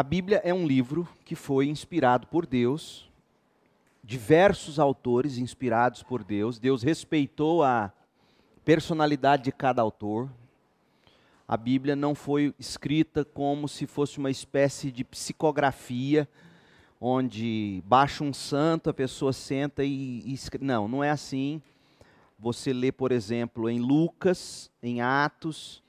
A Bíblia é um livro que foi inspirado por Deus, diversos autores inspirados por Deus. Deus respeitou a personalidade de cada autor. A Bíblia não foi escrita como se fosse uma espécie de psicografia, onde baixa um santo, a pessoa senta e, e escreve. Não, não é assim. Você lê, por exemplo, em Lucas, em Atos,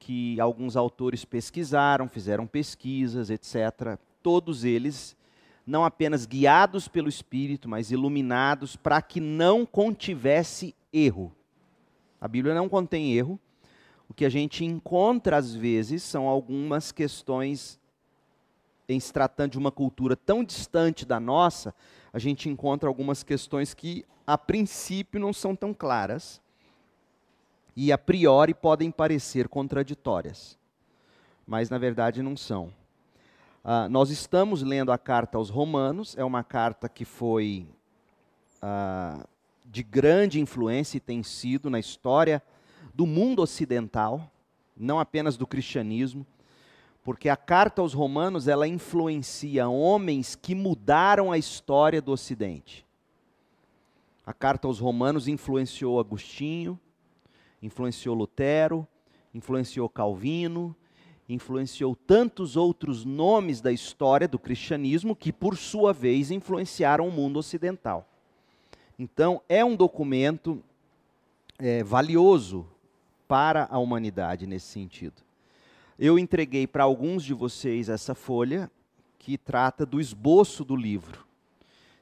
que alguns autores pesquisaram, fizeram pesquisas, etc. Todos eles não apenas guiados pelo Espírito, mas iluminados para que não contivesse erro. A Bíblia não contém erro. O que a gente encontra às vezes são algumas questões em se tratando de uma cultura tão distante da nossa, a gente encontra algumas questões que a princípio não são tão claras e a priori podem parecer contraditórias, mas na verdade não são. Uh, nós estamos lendo a carta aos Romanos, é uma carta que foi uh, de grande influência e tem sido na história do mundo ocidental, não apenas do cristianismo, porque a carta aos Romanos ela influencia homens que mudaram a história do Ocidente. A carta aos Romanos influenciou Agostinho, influenciou Lutero, influenciou Calvino, influenciou tantos outros nomes da história do cristianismo que, por sua vez, influenciaram o mundo ocidental. Então, é um documento é, valioso para a humanidade nesse sentido. Eu entreguei para alguns de vocês essa folha que trata do esboço do livro.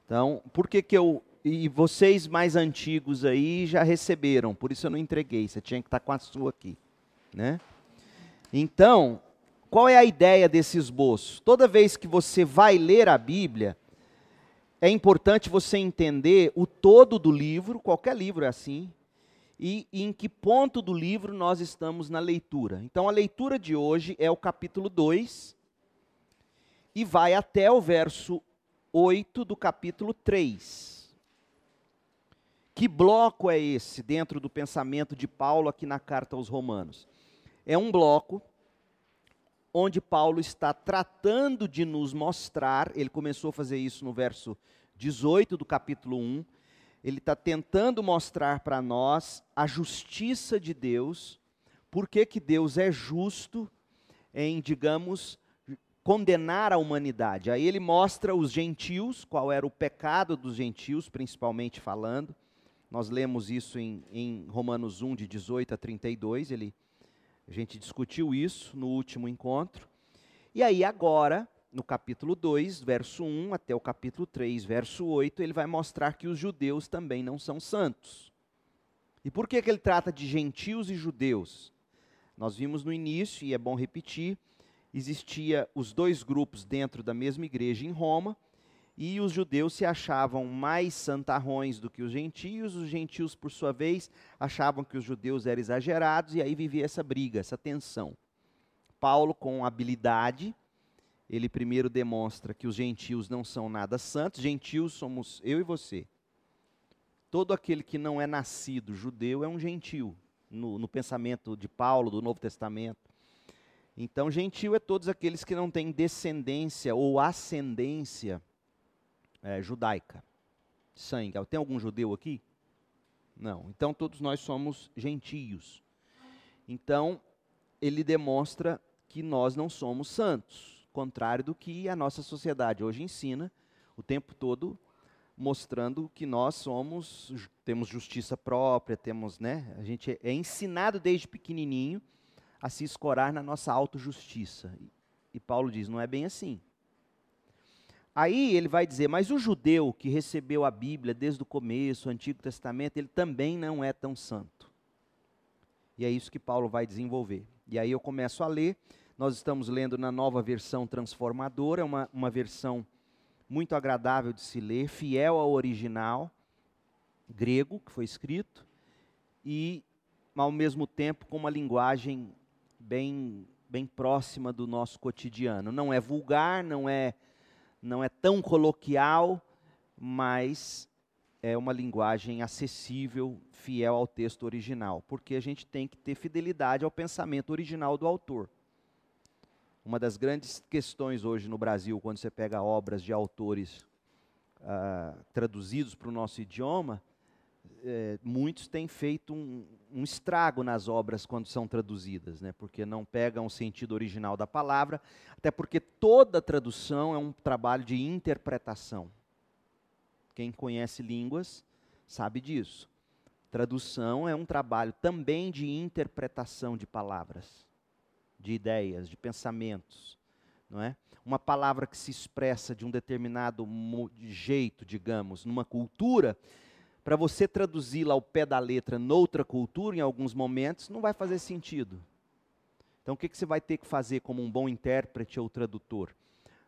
Então, por que, que eu. E vocês mais antigos aí já receberam, por isso eu não entreguei, você tinha que estar com a sua aqui. Né? Então, qual é a ideia desse esboço? Toda vez que você vai ler a Bíblia, é importante você entender o todo do livro, qualquer livro é assim, e, e, em que ponto do livro nós estamos na leitura. Então, a leitura de hoje é o capítulo 2 e vai até o verso 8 do capítulo 3. Que bloco é esse dentro do pensamento de Paulo aqui na carta aos Romanos? É um bloco onde Paulo está tratando de nos mostrar, ele começou a fazer isso no verso 18 do capítulo 1, ele está tentando mostrar para nós a justiça de Deus, por que Deus é justo em, digamos, condenar a humanidade. Aí ele mostra os gentios, qual era o pecado dos gentios, principalmente falando. Nós lemos isso em, em Romanos 1, de 18 a 32, ele a gente discutiu isso no último encontro. E aí, agora, no capítulo 2, verso 1 até o capítulo 3, verso 8, ele vai mostrar que os judeus também não são santos. E por que, que ele trata de gentios e judeus? Nós vimos no início, e é bom repetir, existia os dois grupos dentro da mesma igreja em Roma, e os judeus se achavam mais santarrões do que os gentios, os gentios, por sua vez, achavam que os judeus eram exagerados, e aí vivia essa briga, essa tensão. Paulo, com habilidade, ele primeiro demonstra que os gentios não são nada santos, gentios somos eu e você. Todo aquele que não é nascido judeu é um gentio, no, no pensamento de Paulo, do Novo Testamento. Então, gentio é todos aqueles que não têm descendência ou ascendência é, judaica, sangue. Tem algum judeu aqui? Não. Então todos nós somos gentios. Então ele demonstra que nós não somos santos, contrário do que a nossa sociedade hoje ensina o tempo todo, mostrando que nós somos temos justiça própria, temos, né? A gente é ensinado desde pequenininho a se escorar na nossa autojustiça. E Paulo diz, não é bem assim. Aí ele vai dizer, mas o judeu que recebeu a Bíblia desde o começo, o Antigo Testamento, ele também não é tão santo. E é isso que Paulo vai desenvolver. E aí eu começo a ler. Nós estamos lendo na nova versão transformadora, uma, uma versão muito agradável de se ler, fiel ao original grego que foi escrito, e ao mesmo tempo com uma linguagem bem, bem próxima do nosso cotidiano. Não é vulgar, não é não é tão coloquial, mas é uma linguagem acessível, fiel ao texto original, porque a gente tem que ter fidelidade ao pensamento original do autor. Uma das grandes questões hoje no Brasil, quando você pega obras de autores uh, traduzidos para o nosso idioma, é, muitos têm feito um, um, estrago nas obras quando são traduzidas, né? porque não pegam o sentido original da palavra, até porque toda tradução é um trabalho de interpretação. Quem conhece línguas sabe disso. Tradução é um trabalho também de interpretação de palavras, de ideias, de pensamentos, não é? Uma palavra que se expressa de um determinado jeito, digamos, numa cultura, para você traduzi-la ao pé da letra noutra cultura, em alguns momentos, não vai fazer sentido. Então, o que, que você vai ter que fazer como um bom intérprete ou tradutor?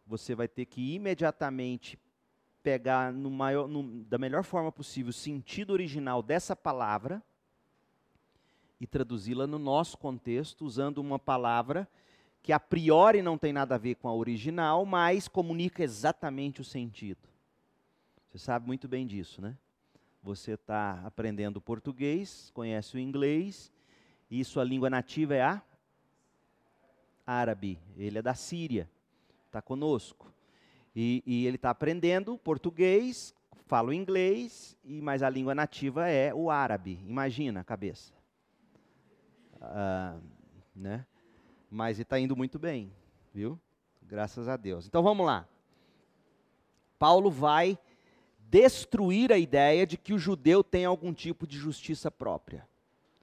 Você vai ter que imediatamente pegar no maior, no, da melhor forma possível o sentido original dessa palavra e traduzi-la no nosso contexto, usando uma palavra que a priori não tem nada a ver com a original, mas comunica exatamente o sentido. Você sabe muito bem disso, né? Você está aprendendo português, conhece o inglês, e sua língua nativa é a árabe. Ele é da Síria, está conosco. E, e ele está aprendendo português, fala o inglês, e mas a língua nativa é o árabe. Imagina a cabeça. Ah, né? Mas está indo muito bem, viu? Graças a Deus. Então vamos lá. Paulo vai destruir a ideia de que o judeu tem algum tipo de justiça própria.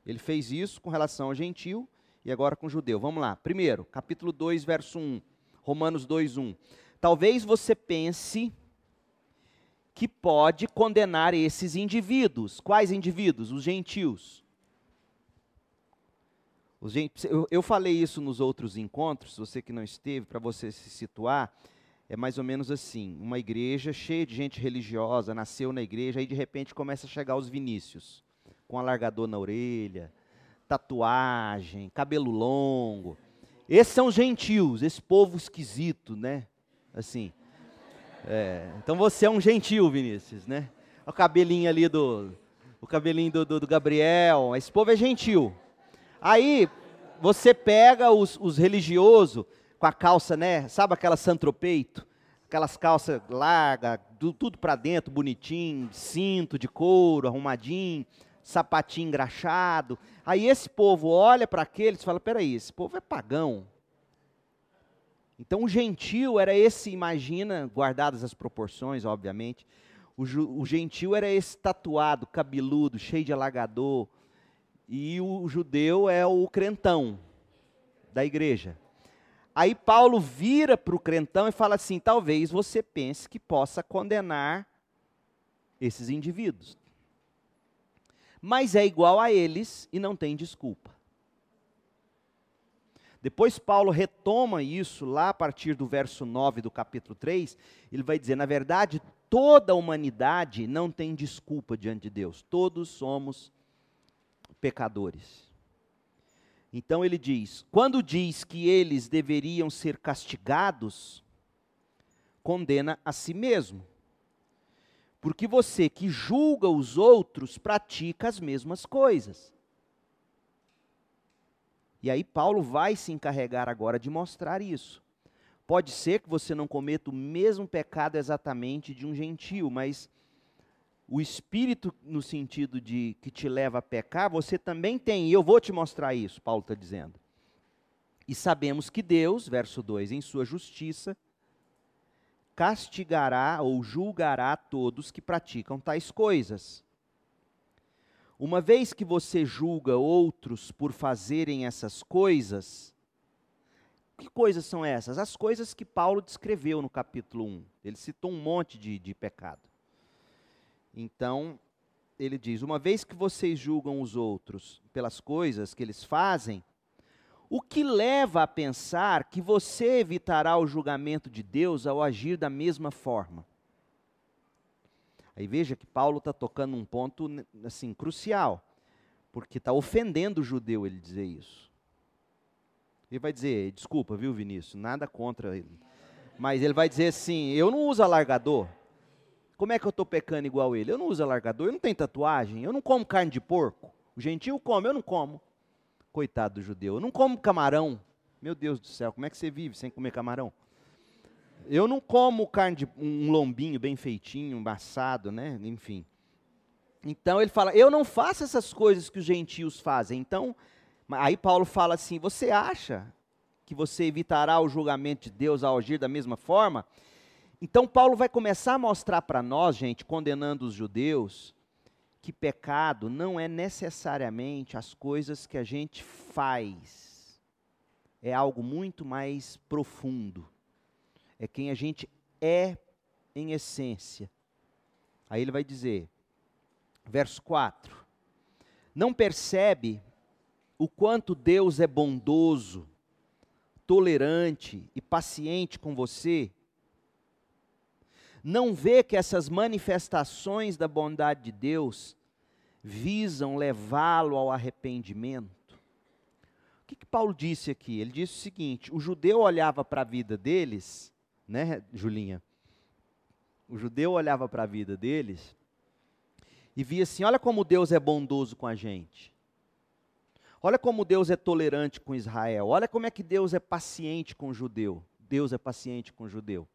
Ele fez isso com relação ao gentil e agora com o judeu. Vamos lá. Primeiro, capítulo 2, verso 1. Romanos 2, 1. Talvez você pense que pode condenar esses indivíduos. Quais indivíduos? Os gentios. Os gent... Eu falei isso nos outros encontros, você que não esteve, para você se situar é mais ou menos assim: uma igreja cheia de gente religiosa, nasceu na igreja, aí de repente começa a chegar os Vinícius, com alargador na orelha, tatuagem, cabelo longo. Esses são os gentios, esse povo esquisito, né? Assim. É, então você é um gentil, Vinícius, né? O cabelinho ali do. O cabelinho do, do, do Gabriel, esse povo é gentil. Aí você pega os, os religiosos, com a calça, né? Sabe aquela santropeito? Aquelas calças largas, tudo para dentro, bonitinho, cinto de couro, arrumadinho, sapatinho engraxado. Aí esse povo olha para aqueles e fala: peraí, esse povo é pagão. Então o gentil era esse, imagina, guardadas as proporções, obviamente. O, o gentil era esse tatuado, cabeludo, cheio de alagador. E o judeu é o crentão da igreja. Aí Paulo vira para o crentão e fala assim: talvez você pense que possa condenar esses indivíduos. Mas é igual a eles e não tem desculpa. Depois Paulo retoma isso lá a partir do verso 9 do capítulo 3, ele vai dizer: na verdade, toda a humanidade não tem desculpa diante de Deus, todos somos pecadores. Então ele diz: quando diz que eles deveriam ser castigados, condena a si mesmo. Porque você que julga os outros pratica as mesmas coisas. E aí Paulo vai se encarregar agora de mostrar isso. Pode ser que você não cometa o mesmo pecado exatamente de um gentio, mas o espírito no sentido de que te leva a pecar, você também tem, e eu vou te mostrar isso, Paulo está dizendo. E sabemos que Deus, verso 2, em sua justiça, castigará ou julgará todos que praticam tais coisas. Uma vez que você julga outros por fazerem essas coisas, que coisas são essas? As coisas que Paulo descreveu no capítulo 1. Ele citou um monte de, de pecado. Então, ele diz: Uma vez que vocês julgam os outros pelas coisas que eles fazem, o que leva a pensar que você evitará o julgamento de Deus ao agir da mesma forma? Aí veja que Paulo está tocando um ponto assim crucial, porque está ofendendo o judeu ele dizer isso. Ele vai dizer, desculpa, viu, Vinícius, nada contra ele. Mas ele vai dizer assim: eu não uso alargador. Como é que eu estou pecando igual ele? Eu não uso alargador, eu não tenho tatuagem, eu não como carne de porco. O gentil come, eu não como. Coitado do judeu, eu não como camarão. Meu Deus do céu, como é que você vive sem comer camarão? Eu não como carne de um lombinho bem feitinho, assado, né? Enfim. Então ele fala: Eu não faço essas coisas que os gentios fazem. Então, aí Paulo fala assim: Você acha que você evitará o julgamento de Deus ao agir da mesma forma? Então Paulo vai começar a mostrar para nós, gente, condenando os judeus, que pecado não é necessariamente as coisas que a gente faz. É algo muito mais profundo. É quem a gente é em essência. Aí ele vai dizer, verso 4: Não percebe o quanto Deus é bondoso, tolerante e paciente com você? Não vê que essas manifestações da bondade de Deus visam levá-lo ao arrependimento? O que, que, Paulo disse aqui? Ele disse o seguinte: o judeu olhava para a vida deles, né, Julinha? O judeu olhava para a vida deles e via assim: olha como Deus é bondoso com a gente. Olha como Deus é tolerante com Israel. Olha como é que Deus é paciente com o judeu. Deus é paciente com o judeu.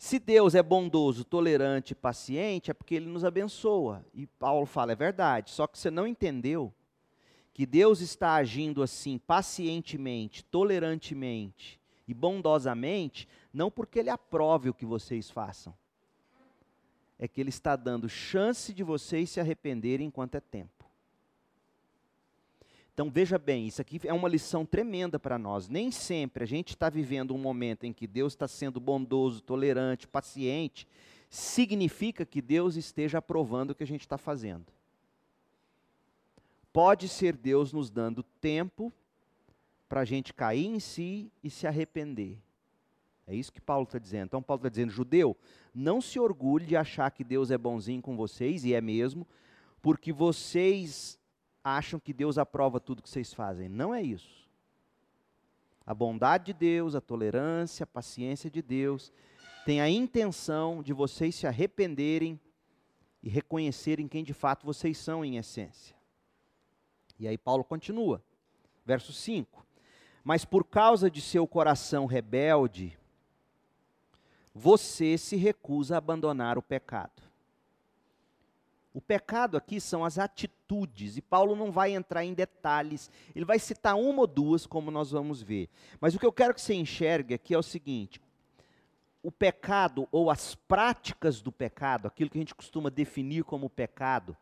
Se Deus é bondoso, tolerante, paciente, é porque ele nos abençoa. E Paulo fala, é verdade, só que você não entendeu que Deus está agindo assim pacientemente, tolerantemente e bondosamente, não porque ele aprove o que vocês façam. É que ele está dando chance de vocês se arrependerem enquanto é tempo. Então veja bem, isso aqui é uma lição tremenda para nós. Nem sempre a gente está vivendo um momento em que Deus está sendo bondoso, tolerante, paciente, significa que Deus esteja aprovando o que a gente está fazendo. Pode ser Deus nos dando tempo para a gente cair em si e se arrepender. É isso que Paulo está dizendo. Então, Paulo está dizendo, judeu, não se orgulhe de achar que Deus é bonzinho com vocês, e é mesmo, porque vocês acham que Deus aprova tudo que vocês fazem. Não é isso. A bondade de Deus, a tolerância, a paciência de Deus tem a intenção de vocês se arrependerem e reconhecerem quem de fato vocês são em essência. E aí Paulo continua, verso 5: Mas por causa de seu coração rebelde, você se recusa a abandonar o pecado. O pecado aqui são as atitudes, e Paulo não vai entrar em detalhes, ele vai citar uma ou duas, como nós vamos ver. Mas o que eu quero que você enxergue aqui é o seguinte: o pecado ou as práticas do pecado, aquilo que a gente costuma definir como pecado,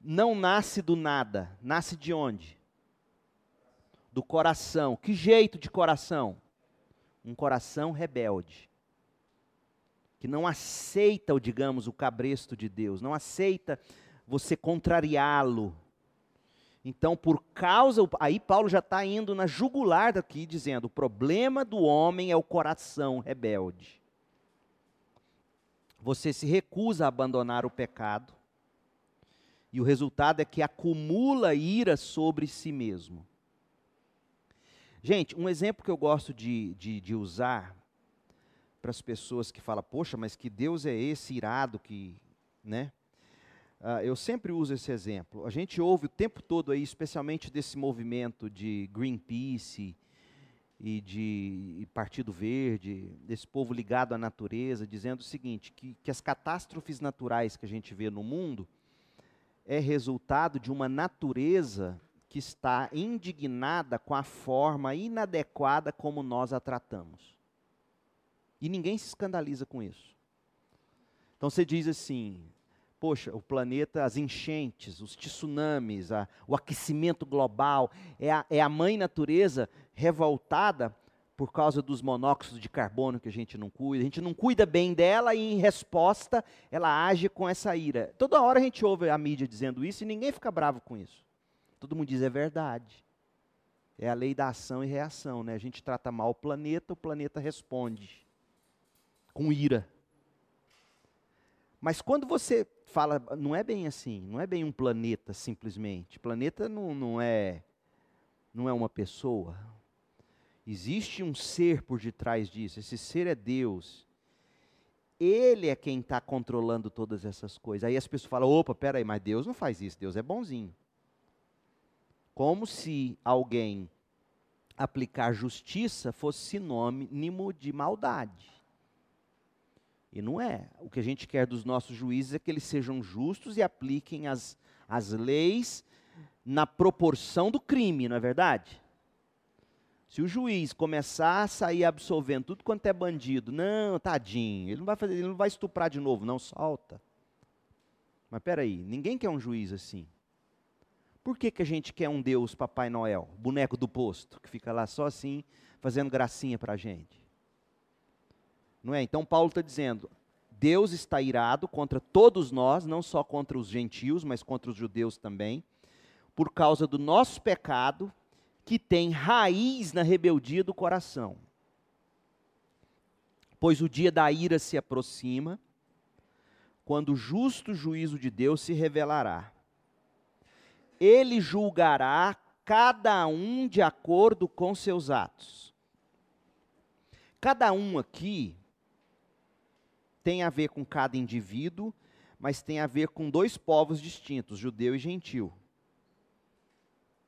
não nasce do nada, nasce de onde? Do coração. Que jeito de coração? Um coração rebelde que não aceita, digamos, o cabresto de Deus, não aceita você contrariá-lo. Então, por causa. Aí Paulo já está indo na jugular daqui, dizendo: o problema do homem é o coração rebelde. Você se recusa a abandonar o pecado, e o resultado é que acumula ira sobre si mesmo. Gente, um exemplo que eu gosto de, de, de usar para as pessoas que falam, poxa, mas que Deus é esse irado que, né? Uh, eu sempre uso esse exemplo. A gente ouve o tempo todo aí, especialmente desse movimento de Greenpeace e de e Partido Verde, desse povo ligado à natureza, dizendo o seguinte, que, que as catástrofes naturais que a gente vê no mundo é resultado de uma natureza que está indignada com a forma inadequada como nós a tratamos. E ninguém se escandaliza com isso. Então você diz assim: poxa, o planeta, as enchentes, os tsunamis, a, o aquecimento global, é a, é a mãe natureza revoltada por causa dos monóxidos de carbono que a gente não cuida. A gente não cuida bem dela e, em resposta, ela age com essa ira. Toda hora a gente ouve a mídia dizendo isso e ninguém fica bravo com isso. Todo mundo diz é verdade. É a lei da ação e reação, né? A gente trata mal o planeta, o planeta responde com ira. Mas quando você fala, não é bem assim, não é bem um planeta simplesmente. Planeta não, não é não é uma pessoa. Existe um ser por detrás disso. Esse ser é Deus. Ele é quem está controlando todas essas coisas. Aí as pessoas falam: opa, peraí, mas Deus não faz isso. Deus é bonzinho. Como se alguém aplicar justiça fosse sinônimo de maldade. E não é. O que a gente quer dos nossos juízes é que eles sejam justos e apliquem as, as leis na proporção do crime, não é verdade? Se o juiz começar a sair absolvendo tudo quanto é bandido, não, tadinho, ele não vai fazer, ele não vai estuprar de novo, não, solta. Mas peraí, ninguém quer um juiz assim. Por que, que a gente quer um Deus Papai Noel, boneco do posto, que fica lá só assim, fazendo gracinha para a gente? Não é? Então Paulo está dizendo, Deus está irado contra todos nós, não só contra os gentios, mas contra os judeus também, por causa do nosso pecado, que tem raiz na rebeldia do coração. Pois o dia da ira se aproxima, quando o justo juízo de Deus se revelará. Ele julgará cada um de acordo com seus atos. Cada um aqui tem a ver com cada indivíduo, mas tem a ver com dois povos distintos, judeu e gentil.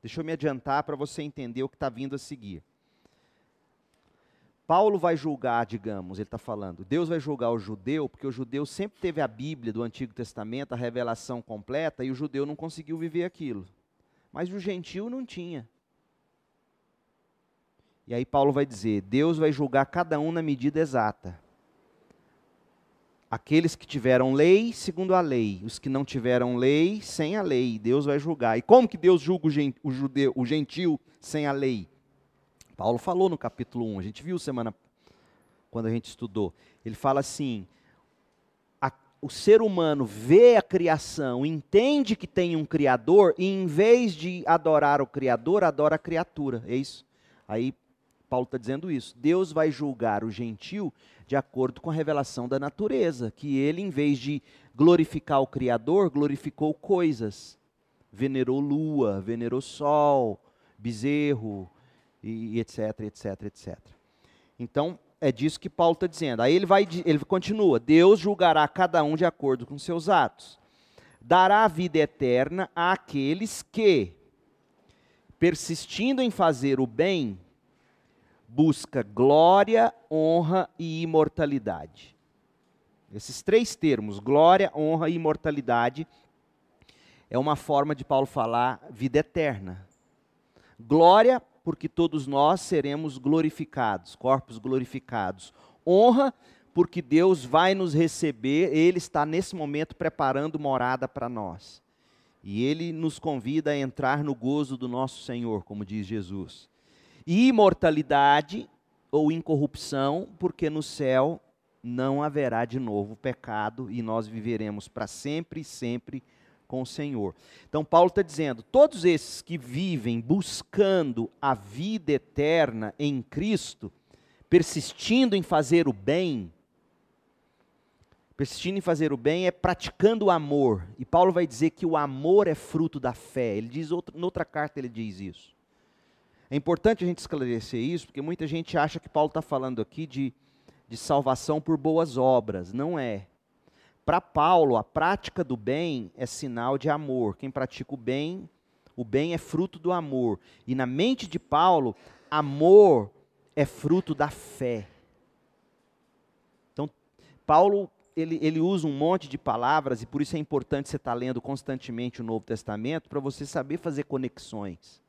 Deixa eu me adiantar para você entender o que está vindo a seguir. Paulo vai julgar, digamos, ele está falando, Deus vai julgar o judeu, porque o judeu sempre teve a Bíblia do Antigo Testamento, a revelação completa, e o judeu não conseguiu viver aquilo. Mas o gentil não tinha. E aí Paulo vai dizer: Deus vai julgar cada um na medida exata. Aqueles que tiveram lei, segundo a lei. Os que não tiveram lei, sem a lei. Deus vai julgar. E como que Deus julga o, judeu, o gentil sem a lei? Paulo falou no capítulo 1, a gente viu semana quando a gente estudou. Ele fala assim: a, o ser humano vê a criação, entende que tem um Criador, e em vez de adorar o Criador, adora a criatura. É isso? Aí Paulo está dizendo isso. Deus vai julgar o gentil de acordo com a revelação da natureza, que ele, em vez de glorificar o Criador, glorificou coisas. Venerou lua, venerou sol, bezerro, e, etc, etc, etc. Então, é disso que Paulo está dizendo. Aí ele vai, ele continua: Deus julgará cada um de acordo com seus atos. Dará a vida eterna àqueles que, persistindo em fazer o bem, busca glória, honra e imortalidade. Esses três termos, glória, honra e imortalidade, é uma forma de Paulo falar vida eterna. Glória, porque todos nós seremos glorificados, corpos glorificados. Honra, porque Deus vai nos receber, Ele está nesse momento preparando morada para nós. E Ele nos convida a entrar no gozo do nosso Senhor, como diz Jesus imortalidade ou incorrupção, porque no céu não haverá de novo pecado e nós viveremos para sempre e sempre com o Senhor. Então, Paulo está dizendo: todos esses que vivem buscando a vida eterna em Cristo, persistindo em fazer o bem, persistindo em fazer o bem é praticando o amor. E Paulo vai dizer que o amor é fruto da fé. Ele diz, outra, noutra carta ele diz isso. É importante a gente esclarecer isso, porque muita gente acha que Paulo está falando aqui de, de salvação por boas obras. Não é. Para Paulo, a prática do bem é sinal de amor. Quem pratica o bem, o bem é fruto do amor. E na mente de Paulo, amor é fruto da fé. Então, Paulo ele, ele, usa um monte de palavras, e por isso é importante você estar tá lendo constantemente o Novo Testamento, para você saber fazer conexões.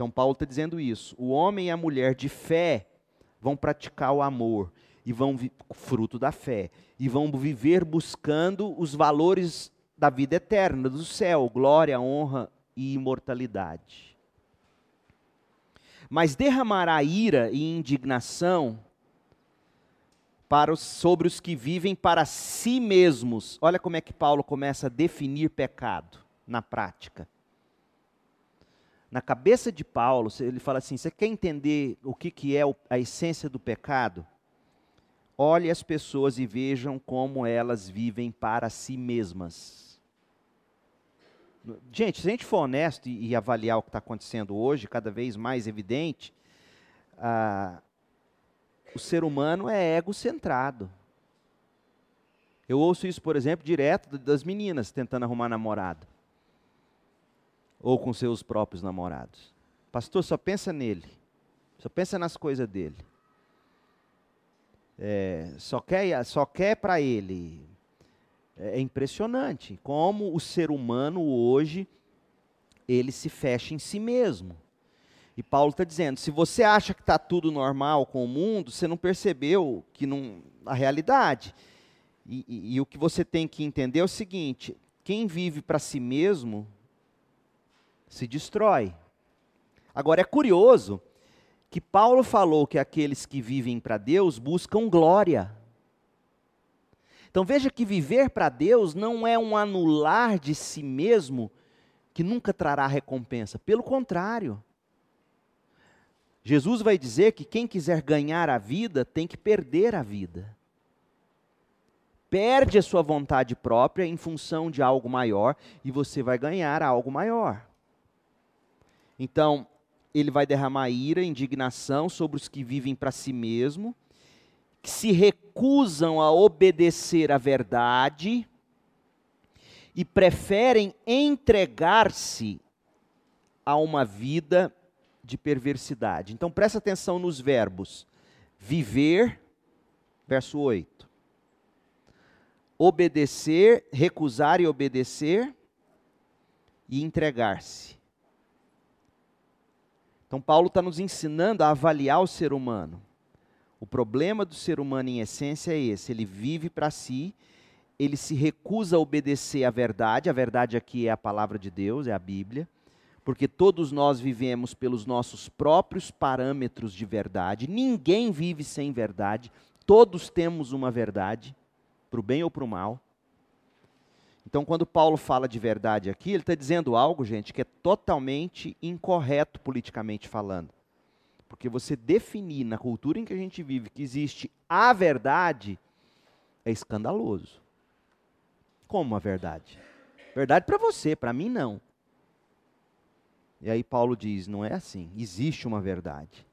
Então, Paulo está dizendo isso. O homem e a mulher de fé vão praticar o amor e vão fruto da fé e vão viver buscando os valores da vida eterna, do céu, glória, honra e imortalidade. Mas derramará ira e indignação para os, sobre os que vivem para si mesmos. Olha como é que Paulo começa a definir pecado na prática na cabeça de Paulo, ele fala assim: você quer entender o que, que é a essência do pecado? Olhe as pessoas e vejam como elas vivem para si mesmas. Gente, se a gente for honesto e, avaliar o que está acontecendo hoje, cada vez mais evidente, ah, o ser humano é egocentrado. Eu ouço isso, por exemplo, direto das meninas tentando arrumar namorado ou com seus próprios namorados. Pastor, só pensa nele. Só pensa nas coisas dele. É, só quer, só quer para ele. É, é impressionante como o ser humano hoje ele se fecha em si mesmo. E Paulo está dizendo: se você acha que está tudo normal com o mundo, você não percebeu que não a realidade. E, e, e o que você tem que entender é o seguinte: quem vive para si mesmo se destrói. Agora é curioso que Paulo falou que aqueles que vivem para Deus buscam glória. Então veja que viver para Deus não é um anular de si mesmo que nunca trará recompensa. Pelo contrário. Jesus vai dizer que quem quiser ganhar a vida tem que perder a vida. Perde a sua vontade própria em função de algo maior e você vai ganhar algo maior. Então, ele vai derramar ira, indignação sobre os que vivem para si mesmo, que se recusam a obedecer à verdade e preferem entregar-se a uma vida de perversidade. Então presta atenção nos verbos: viver, verso 8. Obedecer, recusar e obedecer e entregar-se. Então Paulo está nos ensinando a avaliar o ser humano. O problema do ser humano em essência é esse: ele vive para si ele se recusa a obedecer à verdade, a verdade aqui é a palavra de Deus, é a Bíblia, porque todos nós vivemos pelos nossos próprios parâmetros de verdade, ninguém vive sem verdade, todos temos uma verdade, para o bem ou para o mal. Então, quando Paulo fala de verdade aqui, ele está dizendo algo, gente, que é totalmente incorreto politicamente falando. Porque você definir na cultura em que a gente vive que existe a verdade é escandaloso como a verdade? Verdade para você, para mim não. E aí Paulo diz: não é assim, existe uma verdade.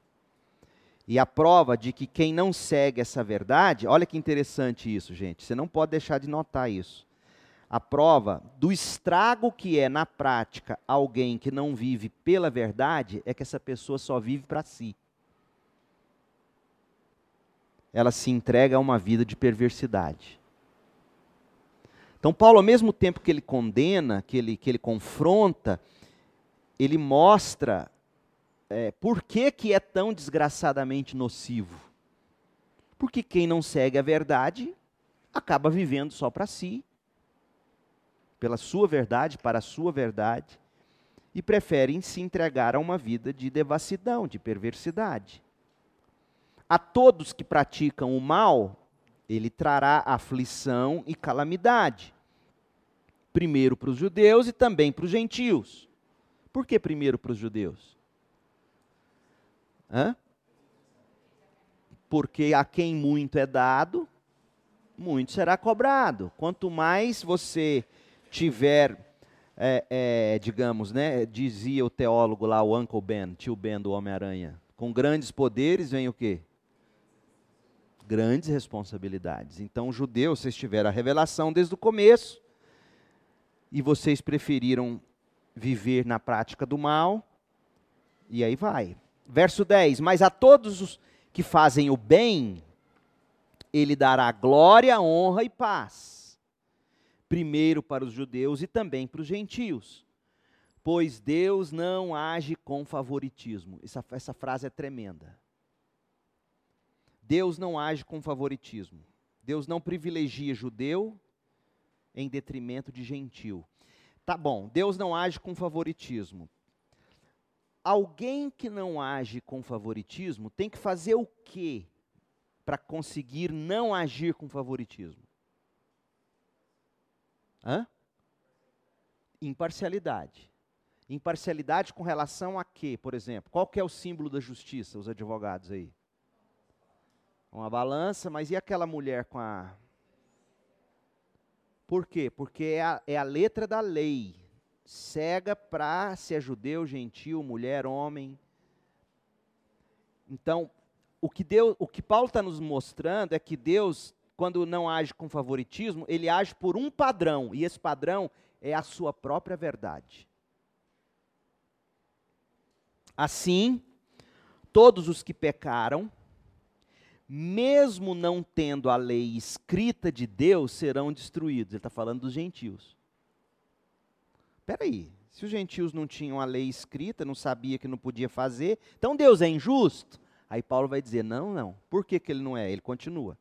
E a prova de que quem não segue essa verdade, olha que interessante isso, gente, você não pode deixar de notar isso. A prova do estrago que é, na prática, alguém que não vive pela verdade é que essa pessoa só vive para si. Ela se entrega a uma vida de perversidade. Então, Paulo, ao mesmo tempo que ele condena, que ele, que ele confronta, ele mostra é, por que, que é tão desgraçadamente nocivo. Porque quem não segue a verdade acaba vivendo só para si, pela sua verdade, para a sua verdade, e preferem se entregar a uma vida de devassidão, de perversidade. A todos que praticam o mal, ele trará aflição e calamidade. Primeiro para os judeus e também para os gentios. Por que primeiro para os judeus? Hã? Porque a quem muito é dado, muito será cobrado. Quanto mais você tiver, é, é, digamos, né, dizia o teólogo lá, o Uncle Ben, tio Ben do Homem-Aranha, com grandes poderes vem o quê? grandes responsabilidades. Então, judeus, vocês tiveram a revelação desde o começo e vocês preferiram viver na prática do mal, e aí vai. Verso 10: Mas a todos os que fazem o bem, ele dará glória, honra e paz. Primeiro para os judeus e também para os gentios. Pois Deus não age com favoritismo. Essa, essa frase é tremenda. Deus não age com favoritismo. Deus não privilegia judeu em detrimento de gentil. Tá bom, Deus não age com favoritismo. Alguém que não age com favoritismo tem que fazer o quê para conseguir não agir com favoritismo? Hã? Imparcialidade. Imparcialidade com relação a quê, por exemplo? Qual que é o símbolo da justiça, os advogados aí? uma balança, mas e aquela mulher com a. Por quê? Porque é a, é a letra da lei. Cega para se é judeu, gentil, mulher, homem. Então, o que, Deus, o que Paulo está nos mostrando é que Deus, quando não age com favoritismo, ele age por um padrão, e esse padrão é a sua própria verdade. Assim, todos os que pecaram, mesmo não tendo a lei escrita de Deus, serão destruídos. Ele está falando dos gentios. Espera aí, se os gentios não tinham a lei escrita, não sabia que não podia fazer, então Deus é injusto? Aí Paulo vai dizer: não, não. Por que, que ele não é? Ele continua.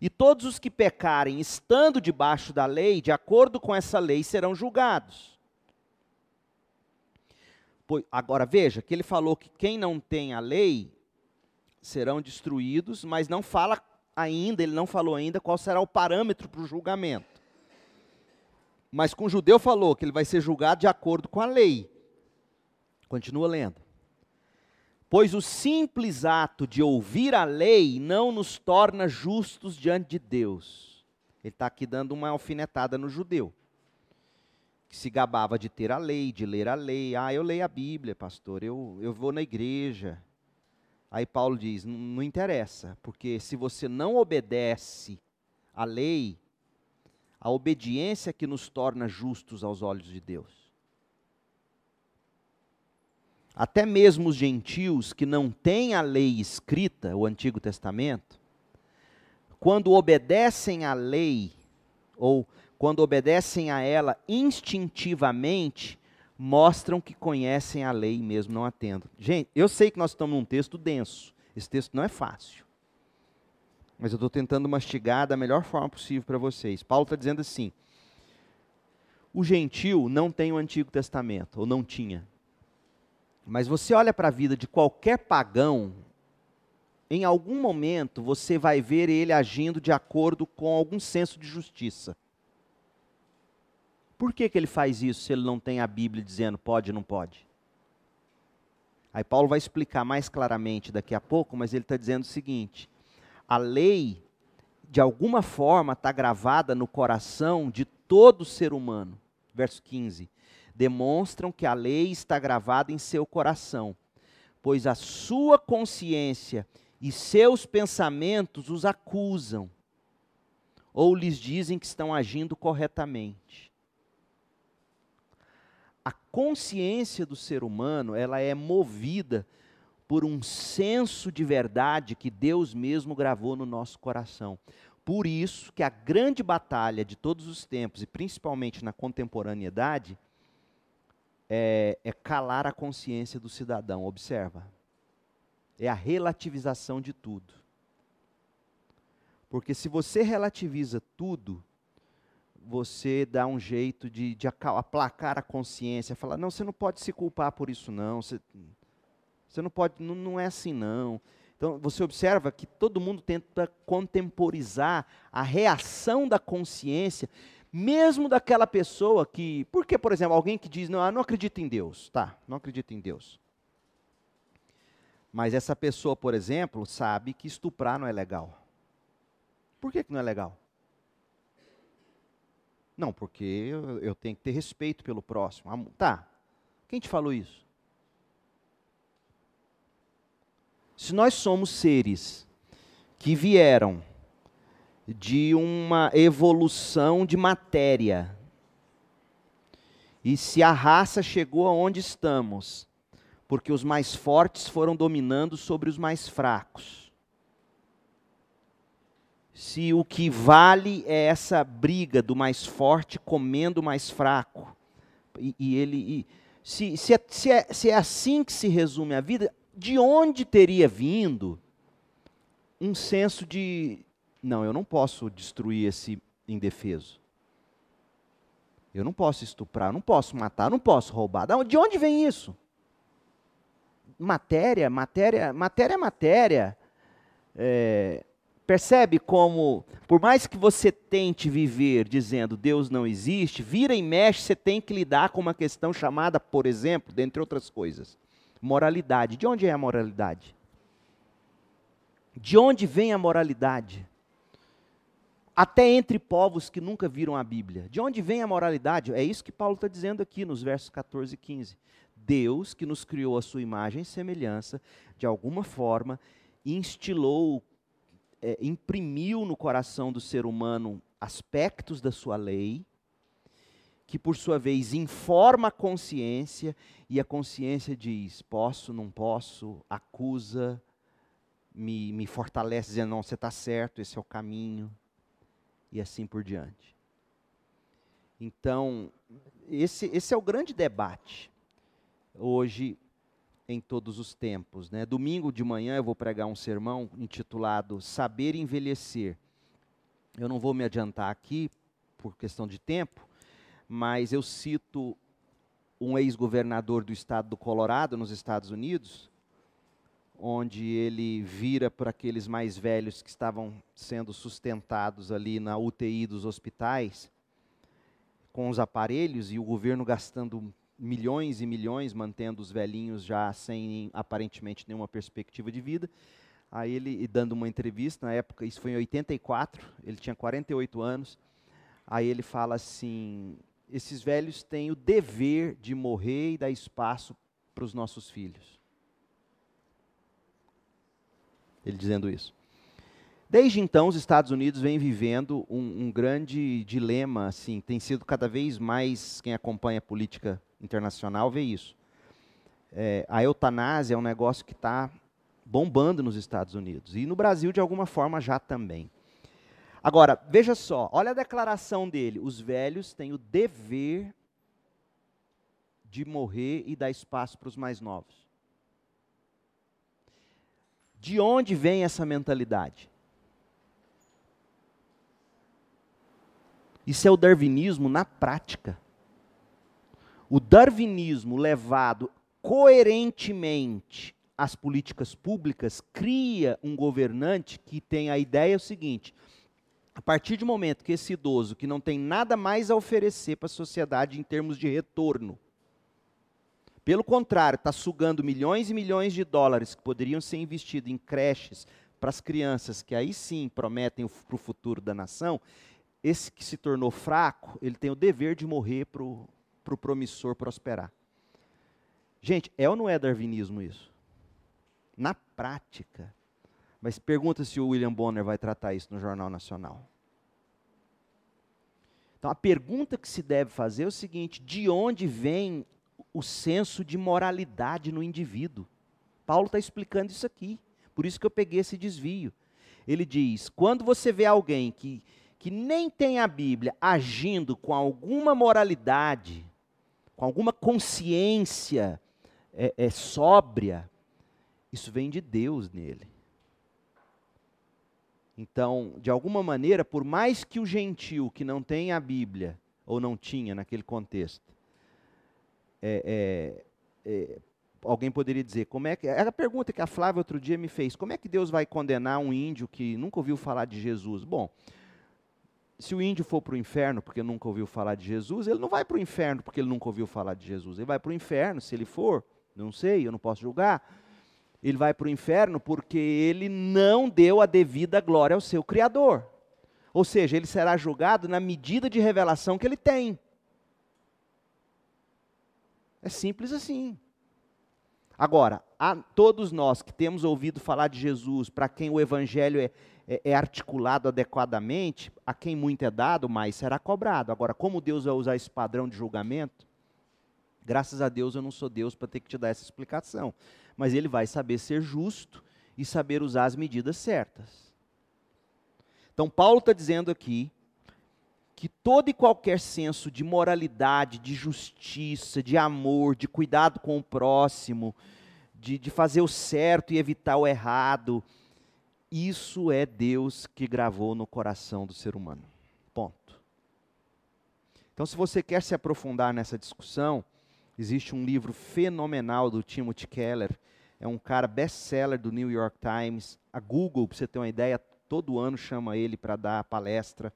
E todos os que pecarem estando debaixo da lei, de acordo com essa lei, serão julgados. Pois, agora veja que ele falou que quem não tem a lei serão destruídos, mas não fala ainda, ele não falou ainda qual será o parâmetro para o julgamento. Mas com o judeu falou que ele vai ser julgado de acordo com a lei. Continua lendo. Pois o simples ato de ouvir a lei não nos torna justos diante de Deus. Ele está aqui dando uma alfinetada no judeu, que se gabava de ter a lei, de ler a lei. Ah, eu leio a Bíblia, pastor, eu, eu vou na igreja. Aí Paulo diz: não interessa, porque se você não obedece à lei, a obediência que nos torna justos aos olhos de Deus. Até mesmo os gentios que não têm a lei escrita, o Antigo Testamento, quando obedecem à lei, ou quando obedecem a ela instintivamente, mostram que conhecem a lei mesmo não atendam. Gente, eu sei que nós estamos num texto denso, esse texto não é fácil. Mas eu estou tentando mastigar da melhor forma possível para vocês. Paulo está dizendo assim: o gentil não tem o Antigo Testamento, ou não tinha. Mas você olha para a vida de qualquer pagão, em algum momento você vai ver ele agindo de acordo com algum senso de justiça. Por que, que ele faz isso se ele não tem a Bíblia dizendo pode ou não pode? Aí Paulo vai explicar mais claramente daqui a pouco, mas ele está dizendo o seguinte: a lei, de alguma forma, está gravada no coração de todo ser humano. Verso 15 demonstram que a lei está gravada em seu coração, pois a sua consciência e seus pensamentos os acusam, ou lhes dizem que estão agindo corretamente. A consciência do ser humano, ela é movida por um senso de verdade que Deus mesmo gravou no nosso coração. Por isso que a grande batalha de todos os tempos, e principalmente na contemporaneidade, é, é calar a consciência do cidadão. Observa. É a relativização de tudo. Porque se você relativiza tudo, você dá um jeito de, de aplacar a consciência, falar, não, você não pode se culpar por isso não, você, você não pode, não, não é assim não. Então, você observa que todo mundo tenta contemporizar a reação da consciência mesmo daquela pessoa que, porque, por exemplo, alguém que diz, não, eu não acredito em Deus, tá, não acredito em Deus. Mas essa pessoa, por exemplo, sabe que estuprar não é legal. Por que, que não é legal? Não, porque eu, eu tenho que ter respeito pelo próximo. Tá, quem te falou isso? Se nós somos seres que vieram de uma evolução de matéria. E se a raça chegou aonde estamos, porque os mais fortes foram dominando sobre os mais fracos. Se o que vale é essa briga do mais forte comendo o mais fraco, e, e ele. E, se, se, é, se, é, se é assim que se resume a vida, de onde teria vindo um senso de, não, eu não posso destruir esse indefeso. Eu não posso estuprar, não posso matar, não posso roubar. De onde vem isso? Matéria, matéria, matéria é matéria. É, percebe como, por mais que você tente viver dizendo Deus não existe, vira e mexe, você tem que lidar com uma questão chamada, por exemplo, dentre outras coisas, moralidade. De onde é a moralidade? De onde vem a moralidade? Até entre povos que nunca viram a Bíblia. De onde vem a moralidade? É isso que Paulo está dizendo aqui nos versos 14 e 15. Deus, que nos criou a sua imagem e semelhança, de alguma forma, instilou, é, imprimiu no coração do ser humano aspectos da sua lei, que por sua vez informa a consciência, e a consciência diz: posso, não posso, acusa, me, me fortalece, dizendo: não, você está certo, esse é o caminho, e assim por diante. Então, esse, esse é o grande debate hoje em todos os tempos. Né? Domingo de manhã eu vou pregar um sermão intitulado Saber Envelhecer. Eu não vou me adiantar aqui por questão de tempo, mas eu cito um ex-governador do estado do Colorado, nos Estados Unidos, onde ele vira para aqueles mais velhos que estavam sendo sustentados ali na UTI dos hospitais, com os aparelhos e o governo gastando milhões e milhões mantendo os velhinhos já sem aparentemente nenhuma perspectiva de vida. Aí ele dando uma entrevista, na época, isso foi em 84, ele tinha 48 anos. Aí ele fala assim: esses velhos têm o dever de morrer e dar espaço para os nossos filhos. Ele dizendo isso. Desde então, os Estados Unidos vêm vivendo um, um, grande dilema, assim, tem sido cada vez mais, quem acompanha a política internacional vê isso. É, a eutanásia é um negócio que está bombando nos Estados Unidos, e no Brasil, de alguma forma, já também. Agora, veja só, olha a declaração dele: os velhos têm o dever de morrer e dar espaço para os mais novos. De onde vem essa mentalidade? Isso é o darwinismo na prática. O darwinismo levado coerentemente às políticas públicas cria um governante que tem a ideia o seguinte: a partir do momento que esse idoso, que não tem nada mais a oferecer para a sociedade em termos de retorno, pelo contrário, está sugando milhões e milhões de dólares que poderiam ser investidos em creches para as crianças, que aí sim prometem para o futuro da nação, esse que se tornou fraco, ele tem o dever de morrer para o pro promissor prosperar. Gente, é ou não é darwinismo isso? Na prática. Mas pergunta se o William Bonner vai tratar isso no Jornal Nacional. Então a pergunta que se deve fazer é o seguinte: de onde vem o senso de moralidade no indivíduo? Paulo está explicando isso aqui. Por isso que eu peguei esse desvio. Ele diz: quando você vê alguém que que nem tem a Bíblia agindo com alguma moralidade, com alguma consciência é, é, sóbria, isso vem de Deus nele. Então, de alguma maneira, por mais que o gentil que não tem a Bíblia, ou não tinha naquele contexto, é, é, é alguém poderia dizer, como é que. Era a pergunta que a Flávia outro dia me fez: como é que Deus vai condenar um índio que nunca ouviu falar de Jesus? Bom, se o índio for para o inferno porque nunca ouviu falar de Jesus, ele não vai para o inferno porque ele nunca ouviu falar de Jesus. Ele vai para o inferno, se ele for, não sei, eu não posso julgar. Ele vai para o inferno porque ele não deu a devida glória ao seu Criador. Ou seja, ele será julgado na medida de revelação que ele tem. É simples assim. Agora, todos nós que temos ouvido falar de Jesus, para quem o Evangelho é, é, é, articulado adequadamente, a quem muito é dado, mais será cobrado. Agora, como Deus vai usar esse padrão de julgamento? Graças a Deus eu não sou Deus para ter que te dar essa explicação. Mas Ele vai saber ser justo e saber usar as medidas certas. Então, Paulo está dizendo aqui que todo e qualquer senso de moralidade, de justiça, de amor, de cuidado com o próximo, de, de fazer o certo e evitar o errado, isso é Deus que gravou no coração do ser humano. Ponto. Então, se você quer se aprofundar nessa discussão, existe um livro fenomenal do Timothy Keller, é um cara best-seller do New York Times. A Google, para você ter uma ideia, todo ano chama ele para dar palestra.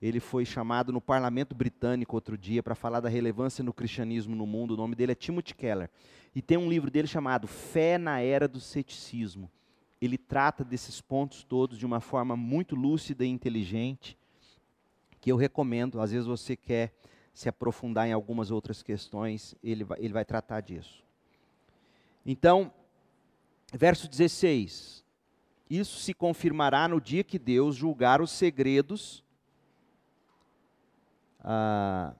Ele foi chamado no parlamento britânico outro dia para falar da relevância no cristianismo no mundo. O nome dele é Timothy Keller. E tem um livro dele chamado Fé na Era do Ceticismo ele trata desses pontos todos de uma forma muito lúcida e inteligente, que eu recomendo. Às vezes você quer se aprofundar em algumas outras questões, ele vai, ele vai tratar disso. Então, verso 16: Isso se confirmará no dia que Deus julgar os segredos ah,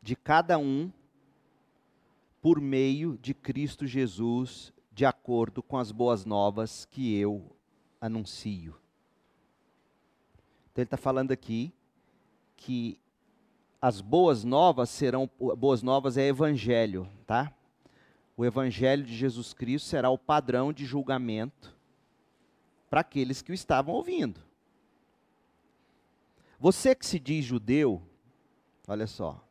de cada um por meio de Cristo Jesus, de acordo com as boas novas que eu anuncio. Então ele está falando aqui que as boas novas serão, boas novas é evangelho, tá? O evangelho de Jesus Cristo será o padrão de julgamento para aqueles que o estavam ouvindo. Você que se diz judeu, olha só,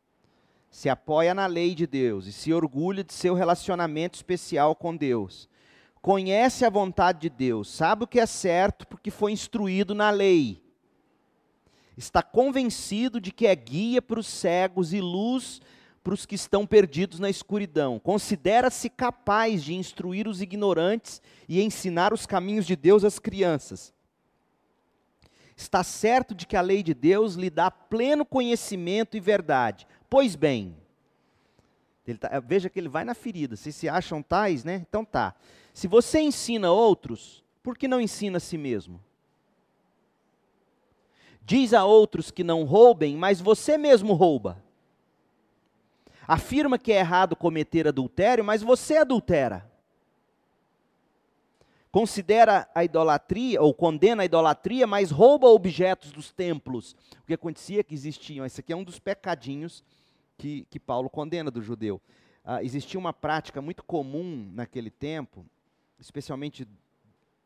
se apoia na lei de Deus e se orgulha de seu relacionamento especial com Deus, conhece a vontade de Deus, sabe o que é certo porque foi instruído na lei, está convencido de que é guia para os cegos e luz para os que estão perdidos na escuridão, considera-se capaz de instruir os ignorantes e ensinar os caminhos de Deus às crianças está certo de que a lei de Deus lhe dá pleno conhecimento e verdade. Pois bem, tá, veja que ele vai na ferida. Se se acham tais, né? Então tá. Se você ensina outros, por que não ensina a si mesmo? Diz a outros que não roubem, mas você mesmo rouba. Afirma que é errado cometer adultério, mas você adultera considera a idolatria, ou condena a idolatria, mas rouba objetos dos templos. O que acontecia é que existiam, esse aqui é um dos pecadinhos que, que Paulo condena do judeu. Ah, existia uma prática muito comum naquele tempo, especialmente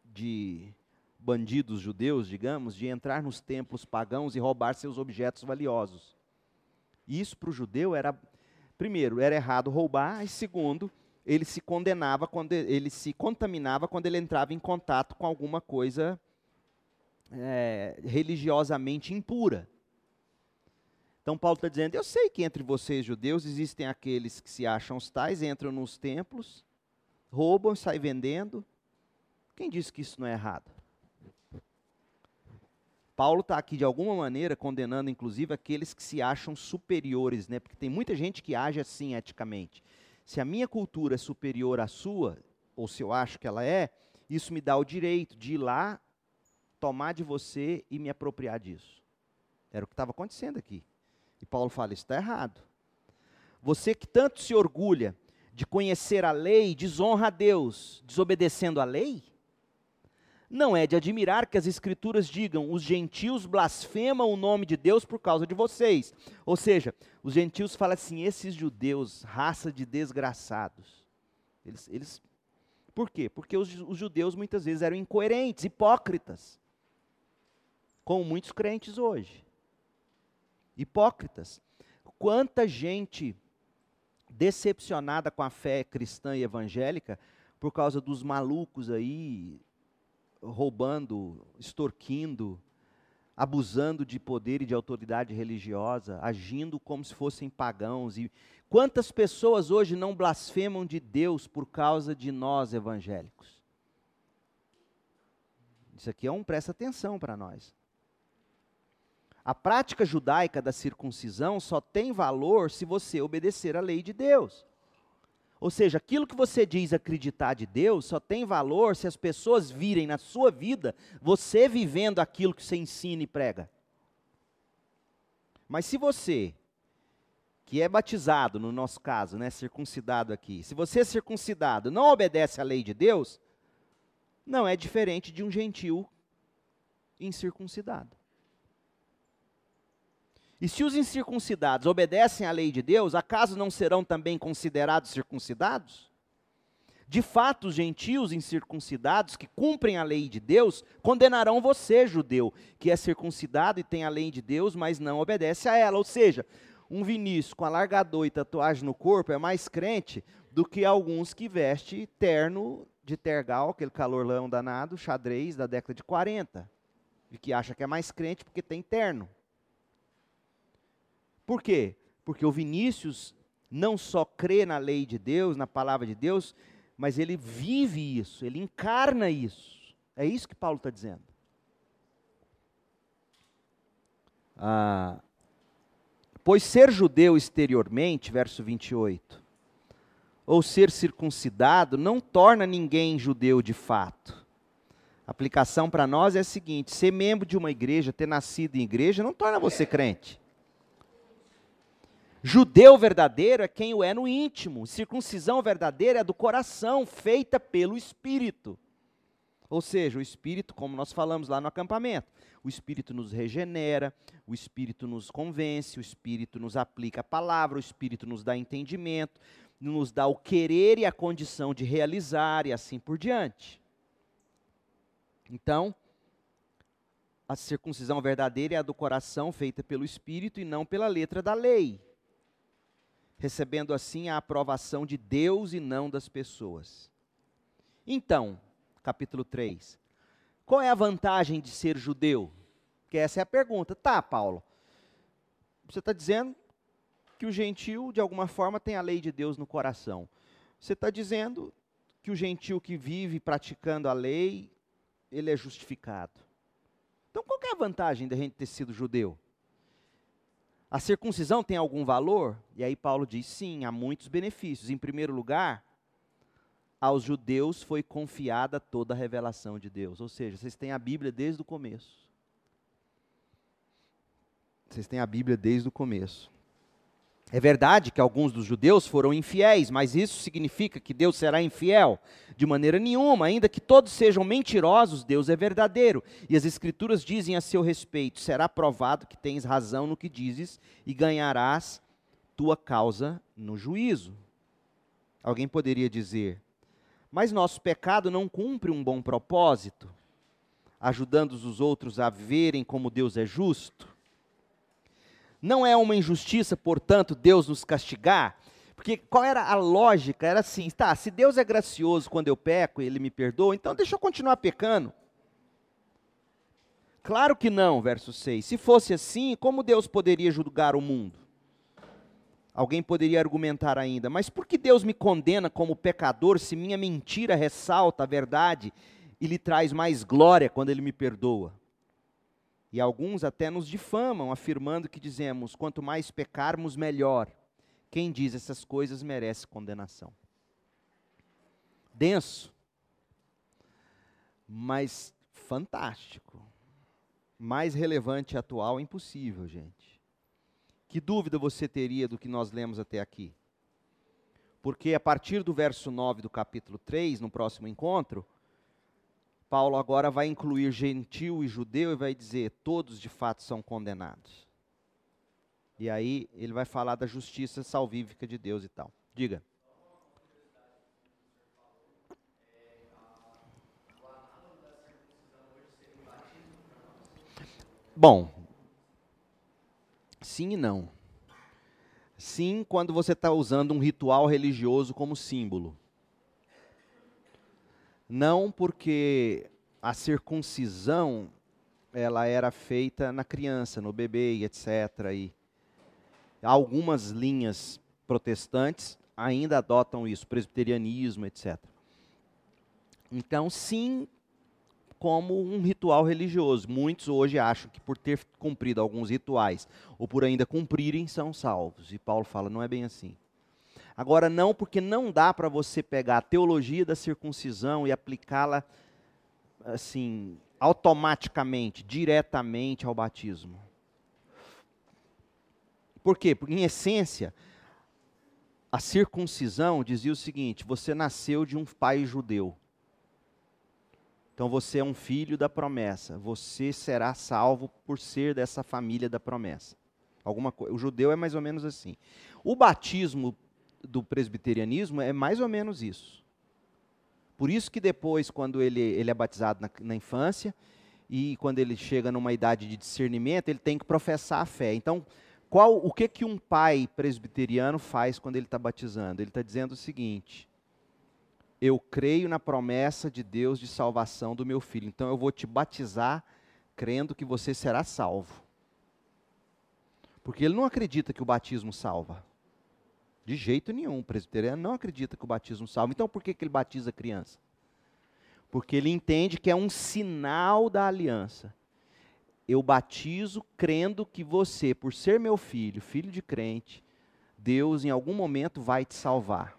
de bandidos judeus, digamos, de entrar nos templos pagãos e roubar seus objetos valiosos. Isso para o judeu era, primeiro, era errado roubar, e segundo, ele se condenava quando ele se contaminava quando ele entrava em contato com alguma coisa é, religiosamente impura. Então Paulo está dizendo: eu sei que entre vocês judeus existem aqueles que se acham os tais, entram nos templos, roubam, saem vendendo. Quem disse que isso não é errado? Paulo está aqui de alguma maneira condenando, inclusive, aqueles que se acham superiores, né? Porque tem muita gente que age assim eticamente. Se a minha cultura é superior à sua, ou se eu acho que ela é, isso me dá o direito de ir lá, tomar de você e me apropriar disso. Era o que estava acontecendo aqui. E Paulo fala: isso está errado. Você que tanto se orgulha de conhecer a lei, desonra a Deus, desobedecendo a lei? Não é de admirar que as Escrituras digam: os gentios blasfemam o nome de Deus por causa de vocês. Ou seja, os gentios falam assim: esses judeus, raça de desgraçados. Eles, eles, por quê? Porque os, os judeus muitas vezes eram incoerentes, hipócritas. Como muitos crentes hoje. Hipócritas. Quanta gente decepcionada com a fé cristã e evangélica por causa dos malucos aí roubando, extorquindo, abusando de poder e de autoridade religiosa, agindo como se fossem pagãos. E quantas pessoas hoje não blasfemam de Deus por causa de nós evangélicos? Isso aqui é um presta atenção para nós. A prática judaica da circuncisão só tem valor se você obedecer à lei de Deus. Ou seja, aquilo que você diz acreditar de Deus só tem valor se as pessoas virem na sua vida você vivendo aquilo que você ensina e prega. Mas se você, que é batizado, no nosso caso, né, circuncidado aqui, se você é circuncidado não obedece à lei de Deus, não é diferente de um gentil incircuncidado. E se os incircuncidados obedecem à lei de Deus, acaso não serão também considerados circuncidados? De fato, os gentios incircuncidados que cumprem a lei de Deus condenarão você, judeu, que é circuncidado e tem a lei de Deus, mas não obedece a ela. Ou seja, um Vinícius com alargador e tatuagem no corpo é mais crente do que alguns que veste terno de tergal, aquele calorão danado, xadrez da década de 40, e que acha que é mais crente porque tem terno. Por quê? Porque o Vinícius não só crê na lei de Deus, na palavra de Deus, mas ele vive isso, ele encarna isso. É isso que Paulo está dizendo. Ah, pois ser judeu exteriormente, verso 28, ou ser circuncidado, não torna ninguém judeu de fato. A aplicação para nós é a seguinte: ser membro de uma igreja, ter nascido em igreja, não torna você crente. Judeu verdadeiro é quem o é no íntimo. Circuncisão verdadeira é do coração, feita pelo Espírito. Ou seja, o Espírito, como nós falamos lá no acampamento, o Espírito nos regenera, o Espírito nos convence, o Espírito nos aplica a palavra, o Espírito nos dá entendimento, nos dá o querer e a condição de realizar e assim por diante. Então, a circuncisão verdadeira é a do coração, feita pelo Espírito e não pela letra da lei, recebendo assim a aprovação de Deus e não das pessoas. Então, capítulo 3. Qual é a vantagem de ser judeu? Que essa é a pergunta. Tá, Paulo. Você está dizendo que o gentil, de alguma forma, tem a lei de Deus no coração. Você está dizendo que o gentil que vive praticando a lei, ele é justificado. Então, qual é a vantagem da gente ter sido judeu? A circuncisão tem algum valor? E aí Paulo diz: sim, há muitos benefícios. Em primeiro lugar, aos judeus foi confiada toda a revelação de Deus. Ou seja, vocês têm a Bíblia desde o começo. Vocês têm a Bíblia desde o começo. É verdade que alguns dos judeus foram infiéis, mas isso significa que Deus será infiel? De maneira nenhuma, ainda que todos sejam mentirosos, Deus é verdadeiro. E as Escrituras dizem a seu respeito: será provado que tens razão no que dizes e ganharás tua causa no juízo. Alguém poderia dizer: mas nosso pecado não cumpre um bom propósito, ajudando os outros a verem como Deus é justo. Não é uma injustiça, portanto, Deus nos castigar, porque qual era a lógica? Era assim, tá, se Deus é gracioso quando eu peco e ele me perdoa, então deixa eu continuar pecando. Claro que não, verso 6. Se fosse assim, como Deus poderia julgar o mundo? Alguém poderia argumentar ainda, mas por que Deus me condena como pecador se minha mentira ressalta a verdade e lhe traz mais glória quando ele me perdoa? E alguns até nos difamam, afirmando que dizemos: quanto mais pecarmos, melhor. Quem diz essas coisas merece condenação. Denso, mas fantástico. Mais relevante e atual, impossível, gente. Que dúvida você teria do que nós lemos até aqui? Porque a partir do verso 9 do capítulo 3, no próximo encontro, Paulo agora vai incluir gentil e judeu e vai dizer: todos de fato são condenados. E aí ele vai falar da justiça salvífica de Deus e tal. Diga. Bom, Sim e não. Sim, quando você está usando um ritual religioso como símbolo. Não porque a circuncisão ela era feita na criança, no bebê etc. E algumas linhas protestantes ainda adotam isso, presbiterianismo, etc. Então, sim, como um ritual religioso. Muitos hoje acham que por ter cumprido alguns rituais ou por ainda cumprirem são salvos. E Paulo fala, não é bem assim. Agora não, porque não dá para você pegar a teologia da circuncisão e aplicá-la assim, automaticamente, diretamente ao batismo. Por quê? Porque em essência, a circuncisão dizia o seguinte: você nasceu de um pai judeu. Então você é um filho da promessa. Você será salvo por ser dessa família da promessa. Alguma O judeu é mais ou menos assim. O batismo do presbiterianismo é mais ou menos isso. Por isso que depois, quando ele, ele é batizado na, na infância e quando ele chega numa idade de discernimento, ele tem que professar a fé. Então, qual, o que que um pai presbiteriano faz quando ele está batizando? Ele está dizendo o seguinte: eu creio na promessa de Deus de salvação do meu filho. Então eu vou te batizar crendo que você será salvo. Porque ele não acredita que o batismo salva. De jeito nenhum. O presbiteriano não acredita que o batismo salva. Então por que, que ele batiza a criança? Porque ele entende que é um sinal da aliança. Eu batizo crendo que você, por ser meu filho, filho de crente, Deus em algum momento vai te salvar.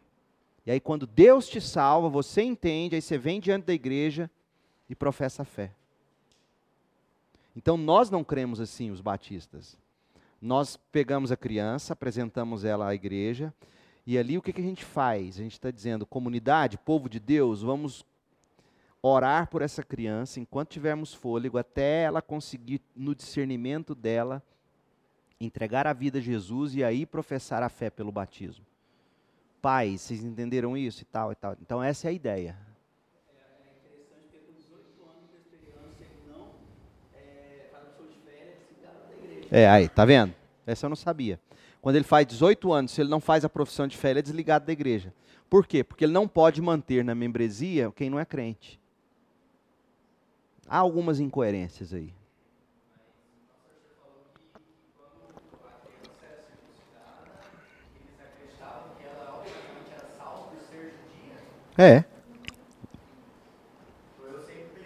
E aí, quando Deus te salva, você entende, aí você vem diante da igreja e professa a fé. Então, nós não cremos assim, os batistas. Nós pegamos a criança, apresentamos ela à igreja, e ali o que, que a gente faz? A gente está dizendo, comunidade, povo de Deus, vamos orar por essa criança enquanto tivermos fôlego, até ela conseguir, no discernimento dela, entregar a vida a Jesus e aí professar a fé pelo batismo. Pais, vocês entenderam isso e tal e tal. Então essa é a ideia. É, aí, tá vendo? Essa eu não sabia. Quando ele faz 18 anos, se ele não faz a profissão de fé, ele é desligado da igreja. Por quê? Porque ele não pode manter na membresia quem não é crente. Há algumas incoerências aí. É. Eu sempre,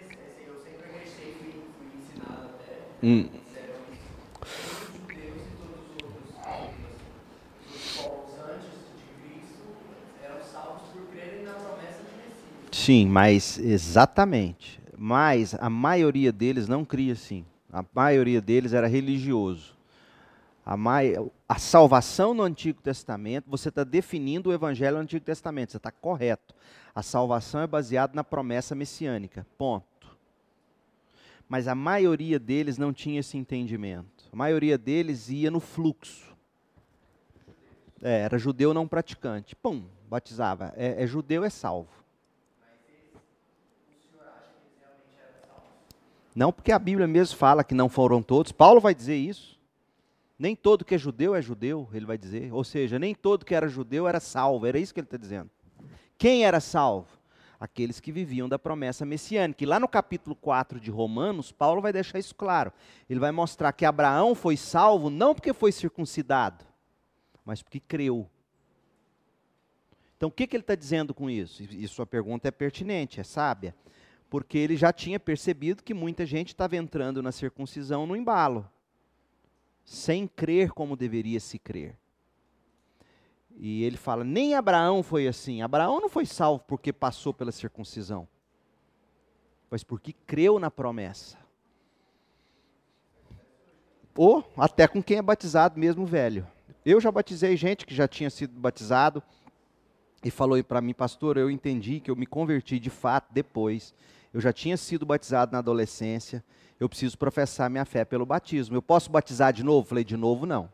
fui, fui ensinado até. Hum. Sim, mas exatamente. Mas a maioria deles não cria assim. A maioria deles era religioso. A, mai... a salvação no Antigo Testamento, você está definindo o Evangelho no Antigo Testamento, você está correto. A salvação é baseada na promessa messiânica. Ponto. Mas a maioria deles não tinha esse entendimento. A maioria deles ia no fluxo. É, era judeu não praticante. Pum, batizava. É, é judeu, é salvo. Não porque a Bíblia mesmo fala que não foram todos. Paulo vai dizer isso. Nem todo que é judeu é judeu, ele vai dizer. Ou seja, nem todo que era judeu era salvo. Era isso que ele está dizendo. Quem era salvo? Aqueles que viviam da promessa messiânica. E lá no capítulo 4 de Romanos, Paulo vai deixar isso claro. Ele vai mostrar que Abraão foi salvo não porque foi circuncidado, mas porque creu. Então, o que, que ele está dizendo com isso? E sua pergunta é pertinente, é sábia porque ele já tinha percebido que muita gente estava entrando na circuncisão no embalo, sem crer como deveria se crer. E ele fala: nem Abraão foi assim. Abraão não foi salvo porque passou pela circuncisão, mas porque creu na promessa. Ou até com quem é batizado, mesmo velho. Eu já batizei gente que já tinha sido batizado e falou para mim, pastor, eu entendi que eu me converti de fato depois eu já tinha sido batizado na adolescência, eu preciso professar minha fé pelo batismo. Eu posso batizar de novo? Falei, de novo não.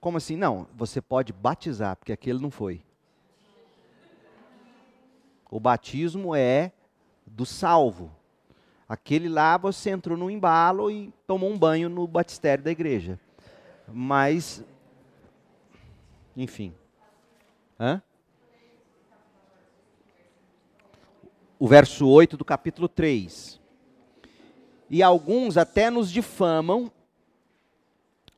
Como assim? Não, você pode batizar, porque aquele não foi. O batismo é do salvo. Aquele lá você entrou no embalo e tomou um banho no batistério da igreja. Mas, enfim. Hã? o verso 8 do capítulo 3. E alguns até nos difamam,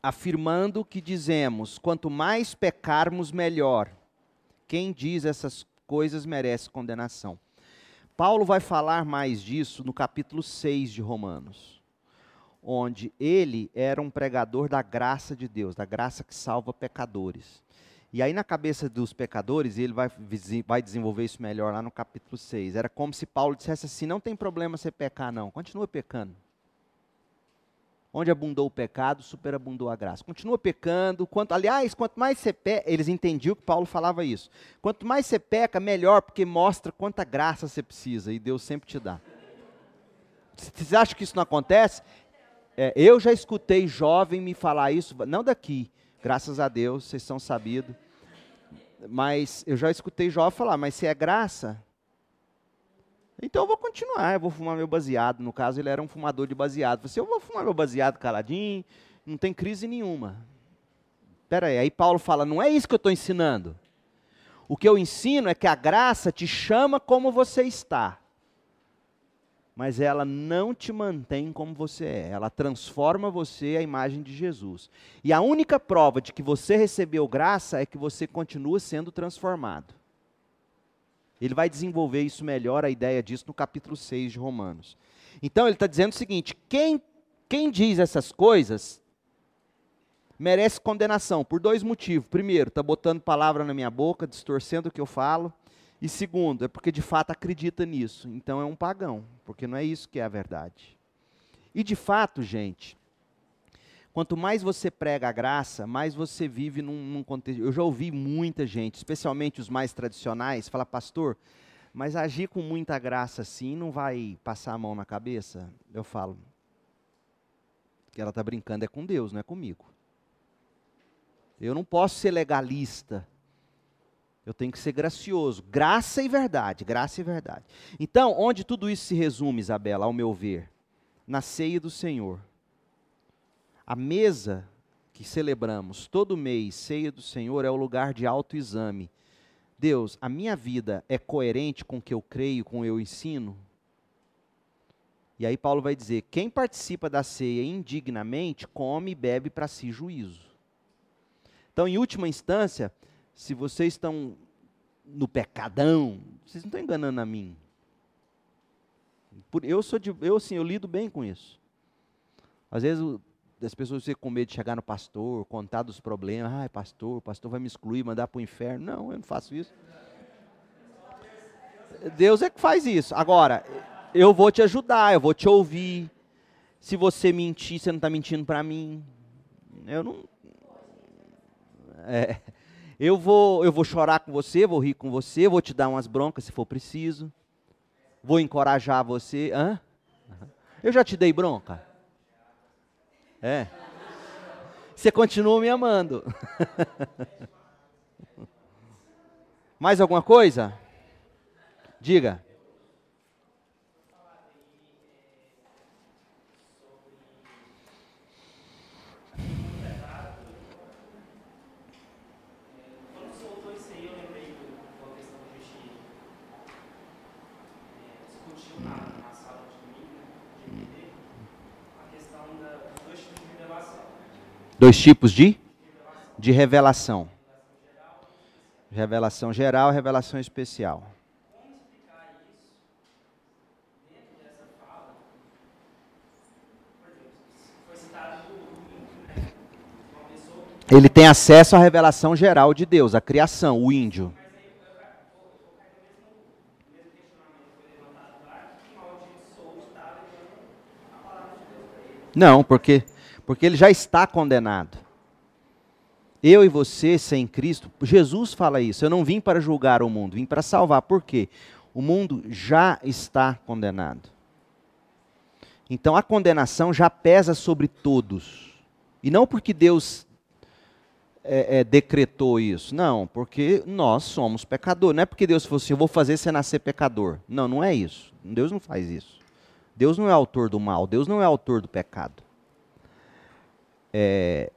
afirmando que dizemos: quanto mais pecarmos, melhor. Quem diz essas coisas merece condenação. Paulo vai falar mais disso no capítulo 6 de Romanos, onde ele era um pregador da graça de Deus, da graça que salva pecadores. E aí, na cabeça dos pecadores, e ele vai, vai desenvolver isso melhor lá no capítulo 6, era como se Paulo dissesse assim: não tem problema você pecar, não, continua pecando. Onde abundou o pecado, superabundou a graça. Continua pecando. Quanto, aliás, quanto mais você peca, eles entendiam que Paulo falava isso. Quanto mais você peca, melhor, porque mostra quanta graça você precisa e Deus sempre te dá. Vocês acham que isso não acontece? É, eu já escutei jovem me falar isso, não daqui, graças a Deus, vocês são sabidos. Mas eu já escutei Jó falar, mas se é graça, então eu vou continuar, eu vou fumar meu baseado. No caso, ele era um fumador de baseado. Você, eu vou fumar meu baseado caladinho, não tem crise nenhuma. Espera aí, aí Paulo fala, não é isso que eu estou ensinando. O que eu ensino é que a graça te chama como você está mas ela não te mantém como você é, ela transforma você à imagem de Jesus. E a única prova de que você recebeu graça é que você continua sendo transformado. Ele vai desenvolver isso melhor, a ideia disso, no capítulo 6 de Romanos. Então ele está dizendo o seguinte: quem, quem diz essas coisas merece condenação por dois motivos. Primeiro, está botando palavra na minha boca, distorcendo o que eu falo. E segundo, é porque de fato acredita nisso. Então é um pagão, porque não é isso que é a verdade. E de fato, gente, Quanto mais você prega a graça, mais você vive num, num contexto. Eu já ouvi muita gente, especialmente os mais tradicionais, falar, pastor, mas agir com muita graça assim não vai passar a mão na cabeça? Eu falo, que ela está brincando é com Deus, não é comigo. Eu não posso ser legalista. Eu tenho que ser gracioso. Graça e verdade, graça e verdade. Então, onde tudo isso se resume, Isabela, ao meu ver? Na ceia do Senhor. A mesa que celebramos todo mês, ceia do Senhor, é o lugar de autoexame. Deus, a minha vida é coerente com o que eu creio, com o que eu ensino? E aí Paulo vai dizer: quem participa da ceia indignamente, come e bebe para si juízo. Então, em última instância, se vocês estão no pecadão, vocês não estão enganando a mim. eu sou de, eu assim, eu lido bem com isso. Às vezes as pessoas ficam com medo de chegar no pastor, contar dos problemas. Ai, pastor, o pastor vai me excluir, mandar para o inferno. Não, eu não faço isso. Deus é que faz isso. Agora, eu vou te ajudar, eu vou te ouvir. Se você mentir, você não está mentindo para mim. Eu não, é, eu, vou, eu vou chorar com você, vou rir com você, vou te dar umas broncas se for preciso. Vou encorajar você. Hã? Eu já te dei bronca? É. Você continua me amando. Mais alguma coisa? Diga. Dois tipos de? De revelação. Revelação geral revelação especial. Ele tem acesso à revelação geral de Deus, a criação, o índio. Não, porque porque ele já está condenado. Eu e você sem Cristo, Jesus fala isso. Eu não vim para julgar o mundo, vim para salvar. Por quê? O mundo já está condenado. Então a condenação já pesa sobre todos. E não porque Deus é, é, decretou isso. Não, porque nós somos pecadores. Não é porque Deus falou assim, eu vou fazer você nascer pecador. Não, não é isso. Deus não faz isso. Deus não é autor do mal. Deus não é autor do pecado é,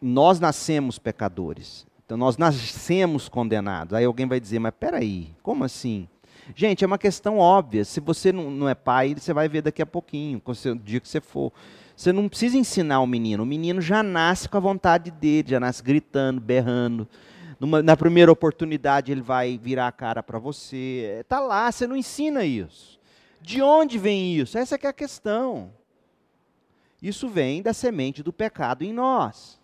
nós nascemos pecadores. Então nós nascemos condenados. Aí alguém vai dizer, mas peraí, como assim? Gente, é uma questão óbvia. Se você não, não é pai, você vai ver daqui a pouquinho, o dia que você for. Você não precisa ensinar o menino. O menino já nasce com a vontade dele, já nasce gritando, berrando. Numa, na primeira oportunidade ele vai virar a cara para você. Está lá, você não ensina isso. De onde vem isso? Essa é a questão. Isso vem da semente do pecado em nós.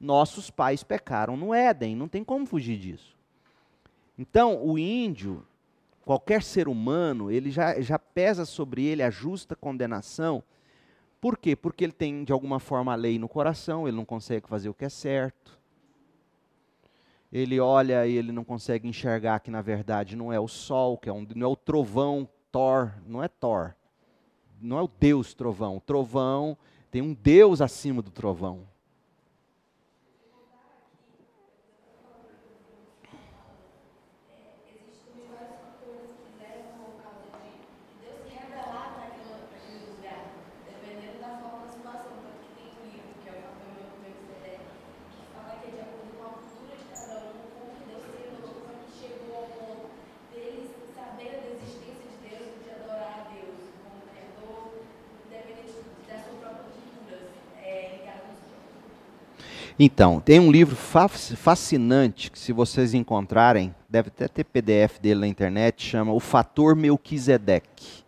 Nossos pais pecaram no Éden, não tem como fugir disso. Então, o índio, qualquer ser humano, ele já, já pesa sobre ele a justa condenação. Por quê? Porque ele tem, de alguma forma, a lei no coração, ele não consegue fazer o que é certo. Ele olha e ele não consegue enxergar que, na verdade, não é o sol, que é um, não é o trovão Thor, não é Thor não é o Deus trovão. O trovão tem um Deus acima do trovão. Então, tem um livro fascinante que, se vocês encontrarem, deve até ter PDF dele na internet, chama O Fator Melquisedeque.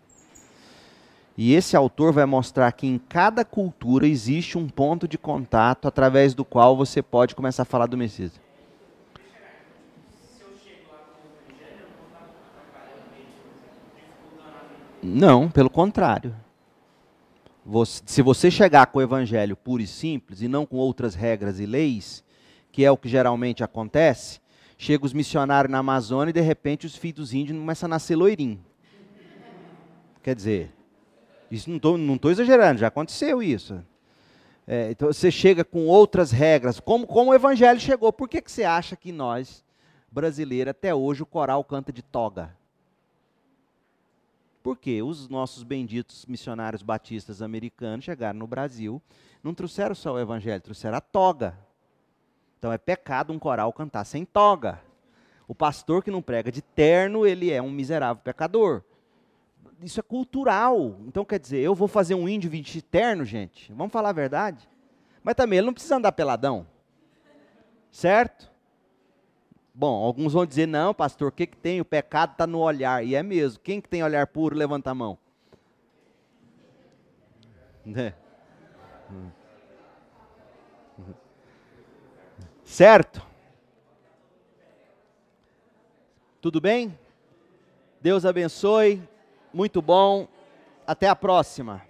E esse autor vai mostrar que em cada cultura existe um ponto de contato através do qual você pode começar a falar do Messias. Não, pelo contrário. Você, se você chegar com o evangelho puro e simples e não com outras regras e leis, que é o que geralmente acontece, chega os missionários na Amazônia e de repente os filhos índios começam a nascer loirinho. Quer dizer, isso não estou não exagerando, já aconteceu isso. É, então você chega com outras regras, como, como o evangelho chegou. Por que, que você acha que nós, brasileiros, até hoje o coral canta de toga? Porque os nossos benditos missionários batistas americanos chegaram no Brasil, não trouxeram só o evangelho, trouxeram a toga. Então é pecado um coral cantar sem toga. O pastor que não prega de terno, ele é um miserável pecador. Isso é cultural. Então quer dizer, eu vou fazer um índio vestir terno, gente? Vamos falar a verdade? Mas também ele não precisa andar peladão. Certo? Bom, alguns vão dizer, não, pastor, o que, que tem? O pecado está no olhar. E é mesmo. Quem que tem olhar puro, levanta a mão. É. Certo? Tudo bem? Deus abençoe. Muito bom. Até a próxima.